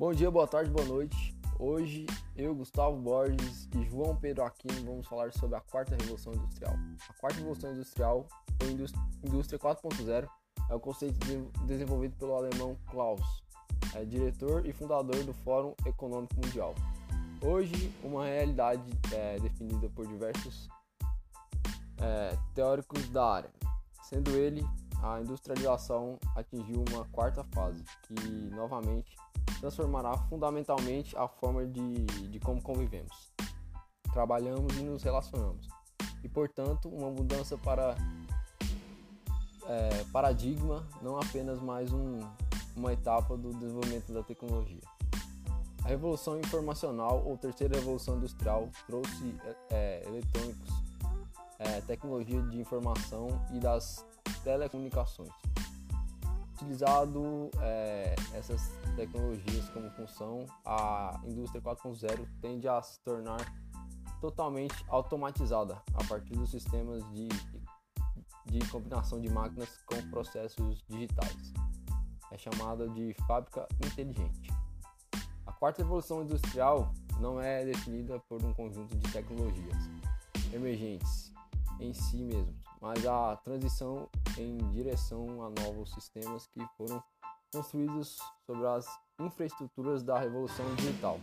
Bom dia, boa tarde, boa noite. Hoje eu, Gustavo Borges e João Pedro Aquino vamos falar sobre a quarta revolução industrial. A quarta revolução industrial, ou indústria 4.0, é o conceito desenvolvido pelo alemão Klaus, é diretor e fundador do Fórum Econômico Mundial. Hoje, uma realidade é, definida por diversos é, teóricos da área, sendo ele a industrialização atingiu uma quarta fase, que novamente transformará fundamentalmente a forma de, de como convivemos, trabalhamos e nos relacionamos, e portanto uma mudança para é, paradigma, não apenas mais um, uma etapa do desenvolvimento da tecnologia. A revolução informacional ou terceira revolução industrial trouxe é, eletrônicos, é, tecnologia de informação e das telecomunicações. Utilizado é, essas tecnologias como função, a indústria 4.0 tende a se tornar totalmente automatizada a partir dos sistemas de, de combinação de máquinas com processos digitais. É chamada de fábrica inteligente. A quarta revolução industrial não é definida por um conjunto de tecnologias emergentes em si mesmos, mas a transição em direção a novos sistemas que foram construídos sobre as infraestruturas da revolução digital.